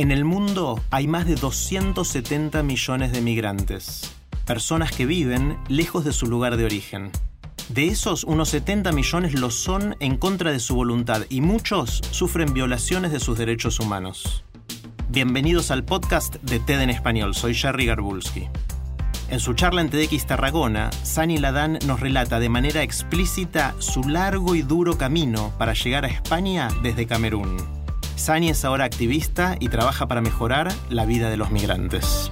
En el mundo hay más de 270 millones de migrantes, personas que viven lejos de su lugar de origen. De esos, unos 70 millones lo son en contra de su voluntad y muchos sufren violaciones de sus derechos humanos. Bienvenidos al podcast de TED en Español, soy Jerry Garbulski. En su charla en TEDx Tarragona, Sani Ladán nos relata de manera explícita su largo y duro camino para llegar a España desde Camerún. Sani es ahora activista y trabaja para mejorar la vida de los migrantes.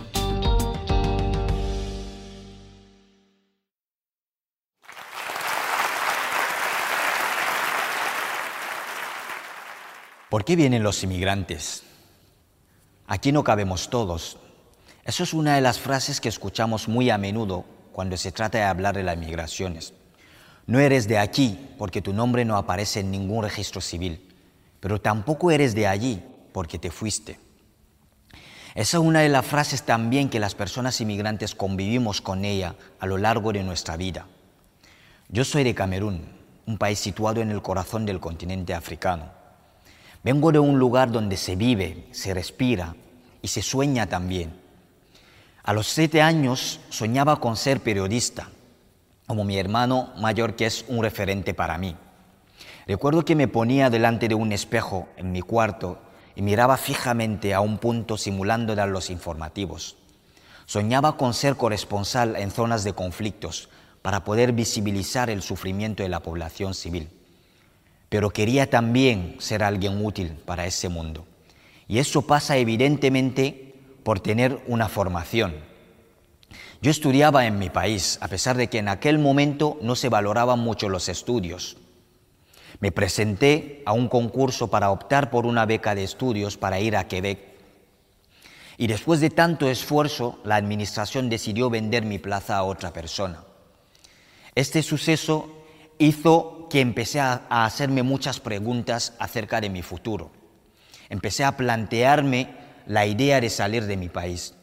¿Por qué vienen los inmigrantes? Aquí no cabemos todos. Eso es una de las frases que escuchamos muy a menudo cuando se trata de hablar de las migraciones. No eres de aquí porque tu nombre no aparece en ningún registro civil, pero tampoco eres de allí porque te fuiste. Esa es una de las frases también que las personas inmigrantes convivimos con ella a lo largo de nuestra vida. Yo soy de Camerún, un país situado en el corazón del continente africano. Vengo de un lugar donde se vive, se respira y se sueña también. A los siete años soñaba con ser periodista, como mi hermano mayor que es un referente para mí. Recuerdo que me ponía delante de un espejo en mi cuarto y miraba fijamente a un punto simulando dar los informativos. Soñaba con ser corresponsal en zonas de conflictos para poder visibilizar el sufrimiento de la población civil pero quería también ser alguien útil para ese mundo. Y eso pasa evidentemente por tener una formación. Yo estudiaba en mi país, a pesar de que en aquel momento no se valoraban mucho los estudios. Me presenté a un concurso para optar por una beca de estudios para ir a Quebec. Y después de tanto esfuerzo, la administración decidió vender mi plaza a otra persona. Este suceso hizo que empecé a, hacerme muchas preguntas acerca de mi futuro. Empecé a plantearme la idea de salir de mi país.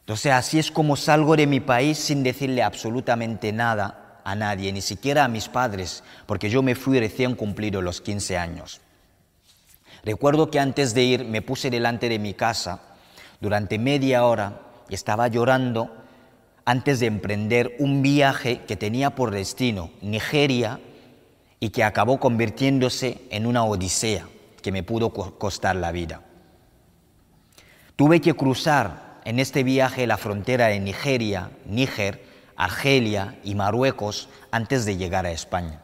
Entonces así es como salgo de mi país sin decirle absolutamente nada a nadie, ni siquiera a mis padres, porque yo me fui recién cumplido los 15 años. Recuerdo que antes de ir me puse delante de mi casa durante media hora y estaba llorando antes de emprender un viaje que tenía por destino Nigeria y que acabó convirtiéndose en una odisea que me pudo costar la vida. Tuve que cruzar en este viaje la frontera de Nigeria, Níger, Argelia y Marruecos antes de llegar a España.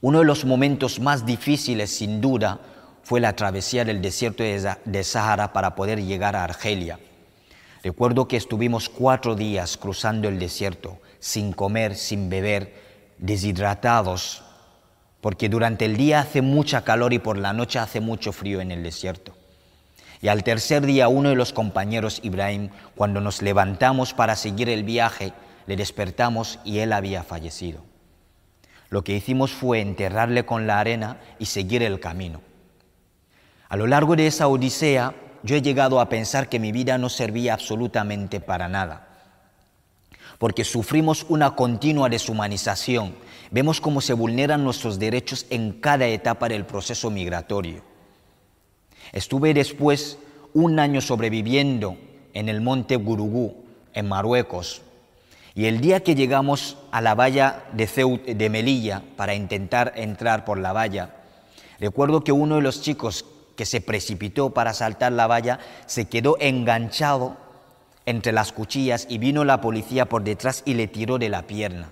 Uno de los momentos más difíciles, sin duda, fue la travesía del desierto de Sahara para poder llegar a Argelia. Recuerdo que estuvimos cuatro días cruzando el desierto, sin comer, sin beber, deshidratados, porque durante el día hace mucha calor y por la noche hace mucho frío en el desierto. Y al tercer día uno de los compañeros, Ibrahim, cuando nos levantamos para seguir el viaje, le despertamos y él había fallecido. Lo que hicimos fue enterrarle con la arena y seguir el camino. A lo largo de esa odisea, yo he llegado a pensar que mi vida no servía absolutamente para nada, porque sufrimos una continua deshumanización Vemos cómo se vulneran nuestros derechos en cada etapa del proceso migratorio. Estuve después un año sobreviviendo en el monte Gurugú, en Marruecos, y el día que llegamos a la valla de, de Melilla para intentar entrar por la valla, Recuerdo que uno de los chicos que se precipitó para saltar la valla se quedó enganchado entre las cuchillas y vino la policía por detrás y le tiró de la pierna.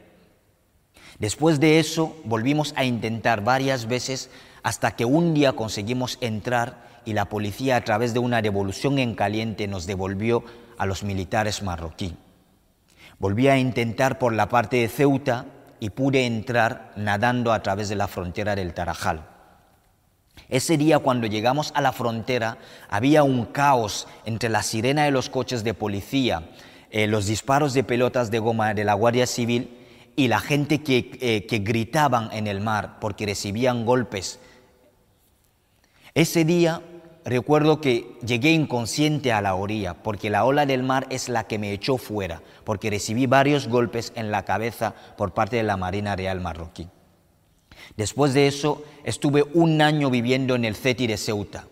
Después de eso volvimos a intentar varias veces hasta que un día conseguimos entrar y la policía a través de una revolución en caliente nos devolvió a los militares marroquí. Volví a intentar por la parte de Ceuta y pude entrar nadando a través de la frontera del Tarajal. Ese día cuando llegamos a la frontera había un caos entre la sirena de los coches de policía, eh, los disparos de pelotas de goma de la Guardia Civil y la gente que, eh, que gritaban en el mar porque recibían golpes. Ese día recuerdo que llegué inconsciente a la orilla porque la ola del mar es la que me echó fuera, porque recibí varios golpes en la cabeza por parte de la Marina Real marroquí. Después de eso estuve un año viviendo en el CETI de Ceuta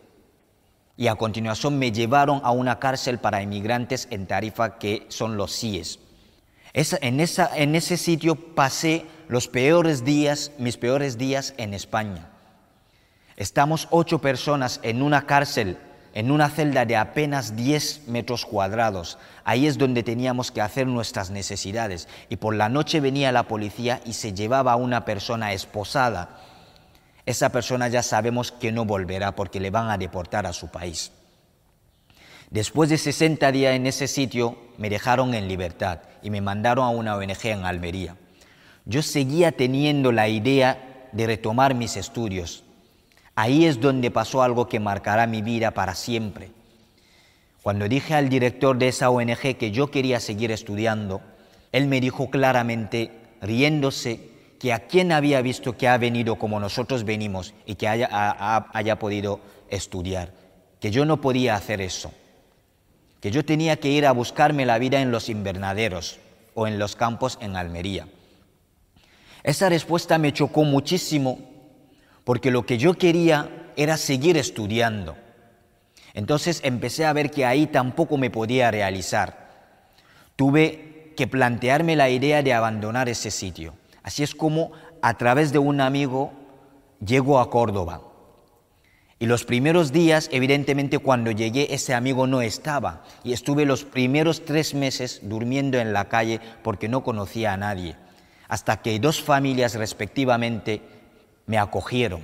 y a continuación me llevaron a una cárcel para inmigrantes en Tarifa que son los CIES. en, en ese sitio pasé los peores días, mis peores días en España. Estamos ocho personas en una cárcel, en una celda de apenas 10 metros cuadrados. Ahí es donde teníamos que hacer nuestras necesidades. Y por la noche venía la policía y se llevaba a una persona esposada. Esa persona ya sabemos que no volverá porque le van a deportar a su país. Después de 60 días en ese sitio, me dejaron en libertad y me mandaron a una ONG en Almería. Yo seguía teniendo la idea de retomar mis estudios, Ahí es donde pasó algo que marcará mi vida para siempre. Cuando dije al director de esa ONG que yo quería seguir estudiando, él me dijo claramente, riéndose, que a quien había visto que ha venido como nosotros venimos y que haya, haya podido estudiar, que yo no podía hacer eso, que yo tenía que ir a buscarme la vida en los invernaderos o en los campos en Almería. Esa respuesta me chocó muchísimo porque lo que yo quería era seguir estudiando. Entonces empecé a ver que ahí tampoco me podía realizar. Tuve que plantearme la idea de abandonar ese sitio. Así es como a través de un amigo llego a Córdoba. Y los primeros días, evidentemente cuando llegué, ese amigo no estaba. Y estuve los primeros tres meses durmiendo en la calle porque no conocía a nadie. Hasta que dos familias respectivamente me acogieron.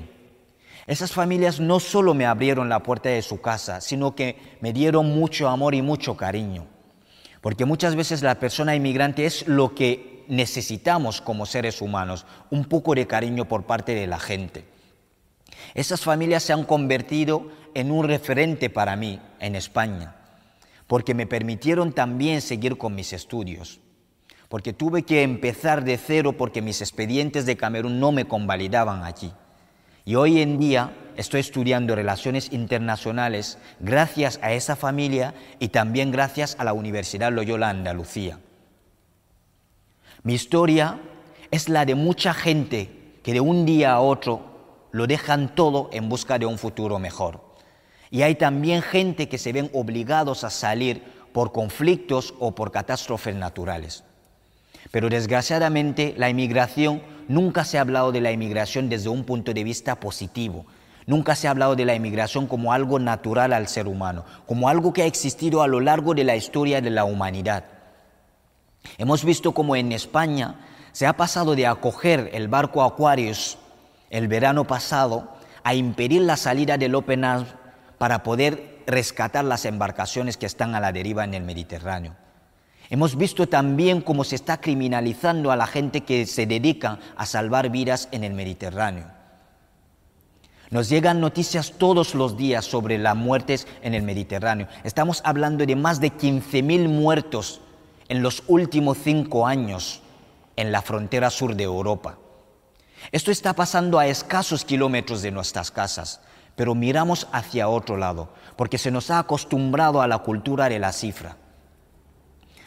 Esas familias no solo me abrieron la puerta de su casa, sino que me dieron mucho amor y mucho cariño. Porque muchas veces la persona inmigrante es lo que necesitamos como seres humanos, un poco de cariño por parte de la gente. Esas familias se han convertido en un referente para mí en España, porque me permitieron también seguir con mis estudios porque tuve que empezar de cero porque mis expedientes de Camerún no me convalidaban allí. Y hoy en día estoy estudiando relaciones internacionales gracias a esa familia y también gracias a la Universidad Loyola Andalucía. Mi historia es la de mucha gente que de un día a otro lo dejan todo en busca de un futuro mejor. Y hay también gente que se ven obligados a salir por conflictos o por catástrofes naturales. Pero desgraciadamente la inmigración, nunca se ha hablado de la inmigración desde un punto de vista positivo. Nunca se ha hablado de la inmigración como algo natural al ser humano, como algo que ha existido a lo largo de la historia de la humanidad. Hemos visto como en España se ha pasado de acoger el barco Aquarius el verano pasado a impedir la salida del Open Arms para poder rescatar las embarcaciones que están a la deriva en el Mediterráneo. Hemos visto también cómo se está criminalizando a la gente que se dedica a salvar vidas en el Mediterráneo. Nos llegan noticias todos los días sobre las muertes en el Mediterráneo. Estamos hablando de más de 15.000 muertos en los últimos cinco años en la frontera sur de Europa. Esto está pasando a escasos kilómetros de nuestras casas, pero miramos hacia otro lado, porque se nos ha acostumbrado a la cultura de la cifra.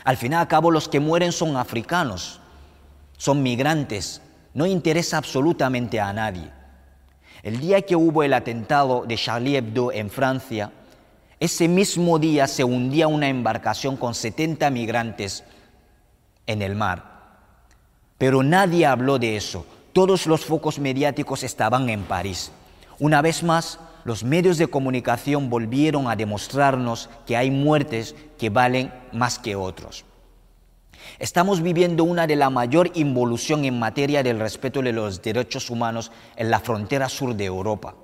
Al final y cabo los que mueren son africanos, son migrantes, no interesa absolutamente a nadie. El día que hubo el atentado de Charlie Hebdo en Francia, ese mismo día se hundía una embarcación con 70 migrantes en el mar. Pero nadie habló de eso. Todos los focos mediáticos estaban en París. Una vez más, los medios de comunicación volvieron a demostrarnos que hay muertes que valen más que otros. Estamos viviendo una de la mayor involución en materia del respeto de los derechos humanos en la frontera sur de Europa.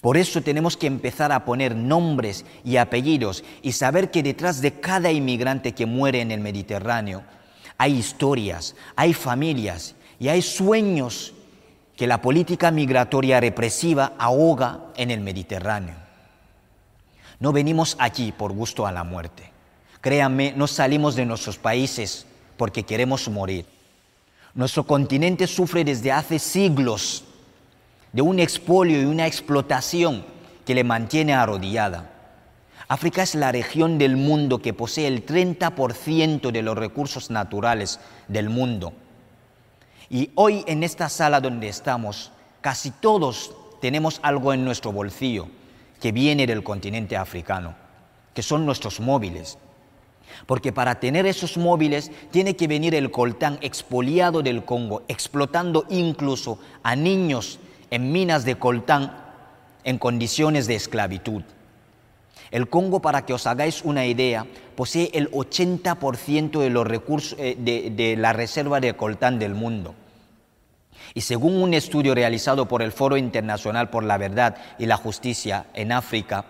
Por eso tenemos que empezar a poner nombres y apellidos y saber que detrás de cada inmigrante que muere en el Mediterráneo hay historias, hay familias y hay sueños que la política migratoria represiva ahoga en el Mediterráneo. No venimos aquí por gusto a la muerte. Créanme, no salimos de nuestros países porque queremos morir. Nuestro continente sufre desde hace siglos de un expolio y una explotación que le mantiene arrodillada. África es la región del mundo que posee el 30% de los recursos naturales del mundo y hoy en esta sala donde estamos, casi todos tenemos algo en nuestro bolsillo que viene del continente africano, que son nuestros móviles. Porque para tener esos móviles tiene que venir el coltán expoliado del Congo, explotando incluso a niños en minas de coltán en condiciones de esclavitud. El Congo, para que os hagáis una idea, posee el 80% de los recursos eh, de, la reserva de coltán del mundo. Y según un estudio realizado por el Foro Internacional por la Verdad y la Justicia en África,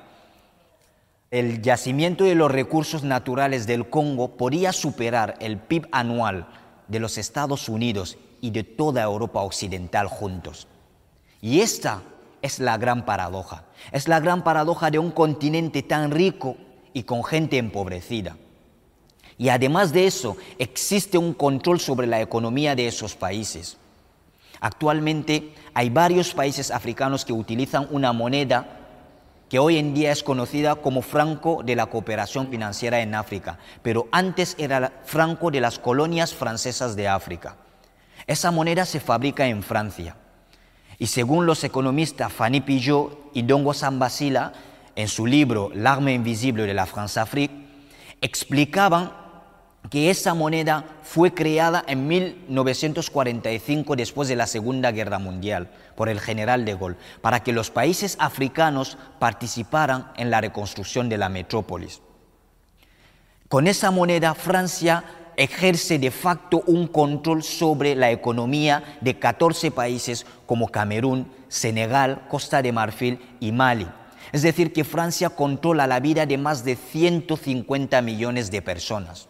el yacimiento de los recursos naturales del Congo podría superar el PIB anual de los Estados Unidos y de toda Europa Occidental juntos. Y esta es la gran paradoja. Es la gran paradoja de un continente tan rico y con gente empobrecida. Y además de eso, existe un control sobre la economía de esos países. Actualmente hay varios países africanos que utilizan una moneda que hoy en día es conocida como franco de la cooperación financiera en África, pero antes era franco de las colonias francesas de África. Esa moneda se fabrica en Francia y según los economistas Fanny Pillot y Dongo Sambasila, en su libro L'arme invisible de la France-Afrique, explicaban que esa moneda fue creada en 1945 después de la Segunda Guerra Mundial por el general de Gaulle, para que los países africanos participaran en la reconstrucción de la metrópolis. Con esa moneda Francia ejerce de facto un control sobre la economía de 14 países como Camerún, Senegal, Costa de Marfil y Mali. Es decir, que Francia controla la vida de más de 150 millones de personas.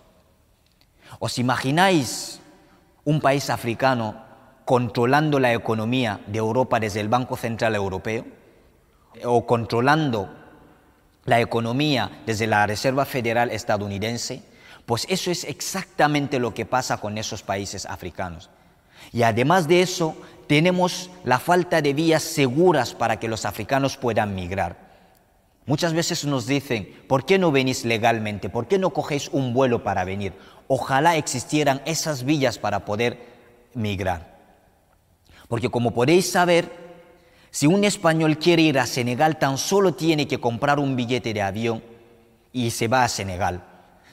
¿Os imagináis un país africano controlando la economía de Europa desde el Banco Central Europeo? ¿O controlando la economía desde la Reserva Federal estadounidense? Pues eso es exactamente lo que pasa con esos países africanos. Y además de eso, tenemos la falta de vías seguras para que los africanos puedan migrar. Muchas veces nos dicen, ¿por qué no venís legalmente? ¿Por qué no cogéis un vuelo para venir? Ojalá existieran esas villas para poder migrar. Porque como podéis saber, si un español quiere ir a Senegal, tan solo tiene que comprar un billete de avión y se va a Senegal.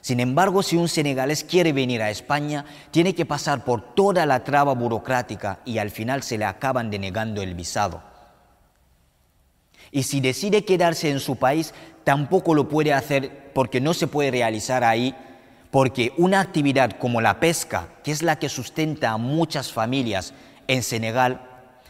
Sin embargo, si un senegalés quiere venir a España, tiene que pasar por toda la traba burocrática y al final se le acaban denegando el visado. Y si decide quedarse en su país, tampoco lo puede hacer porque no se puede realizar ahí, porque una actividad como la pesca, que es la que sustenta a muchas familias en Senegal,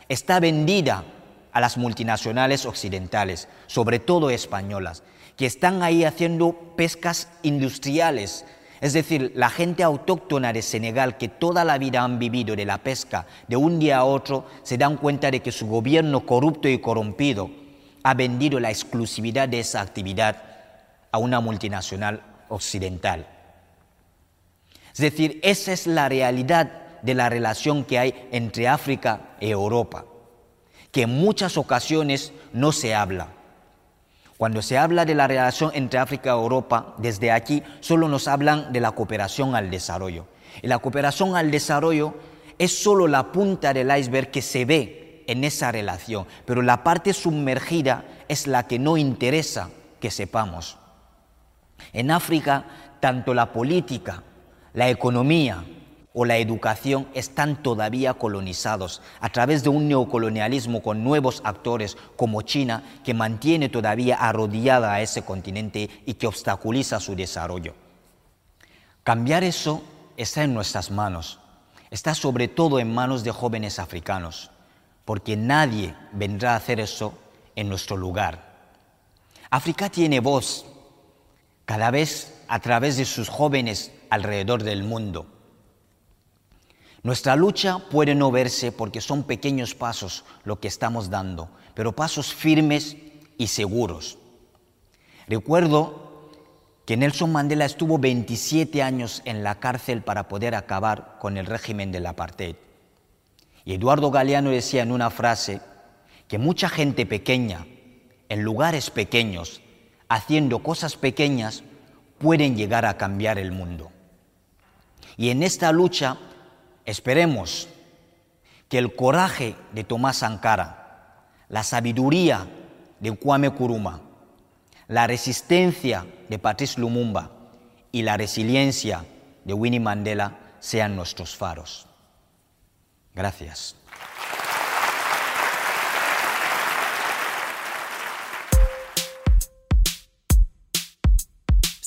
está vendida a las multinacionales occidentales, sobre todo españolas que están ahí haciendo pescas industriales. Es decir, la gente autóctona de Senegal que toda la vida han vivido de la pesca, de un día a otro se dan cuenta de que su gobierno corrupto y corrompido ha vendido la exclusividad de esa actividad a una multinacional occidental. Es decir, esa es la realidad de la relación que hay entre África y Europa, que en muchas ocasiones no se habla. Cuando se habla de la relación entre África y Europa, desde aquí solo nos hablan de la cooperación al desarrollo. Y la cooperación al desarrollo es solo la punta del iceberg que se ve en esa relación, pero la parte sumergida es la que no interesa que sepamos. En África, tanto la política, la economía o la educación están todavía colonizados a través de un neocolonialismo con nuevos actores como China que mantiene todavía arrodillada a ese continente y que obstaculiza su desarrollo. Cambiar eso está en nuestras manos, está sobre todo en manos de jóvenes africanos, porque nadie vendrá a hacer eso en nuestro lugar. África tiene voz cada vez a través de sus jóvenes alrededor del mundo. Nuestra lucha puede no verse porque son pequeños pasos lo que estamos dando, pero pasos firmes y seguros. Recuerdo que Nelson Mandela estuvo 27 años en la cárcel para poder acabar con el régimen del apartheid. Y Eduardo Galeano decía en una frase que mucha gente pequeña, en lugares pequeños, haciendo cosas pequeñas, pueden llegar a cambiar el mundo. Y en esta lucha Esperemos que el coraje de Tomás Sankara, la sabiduría de Kwame Kuruma, la resistencia de Patrice Lumumba y la resiliencia de Winnie Mandela sean nuestros faros. Gracias.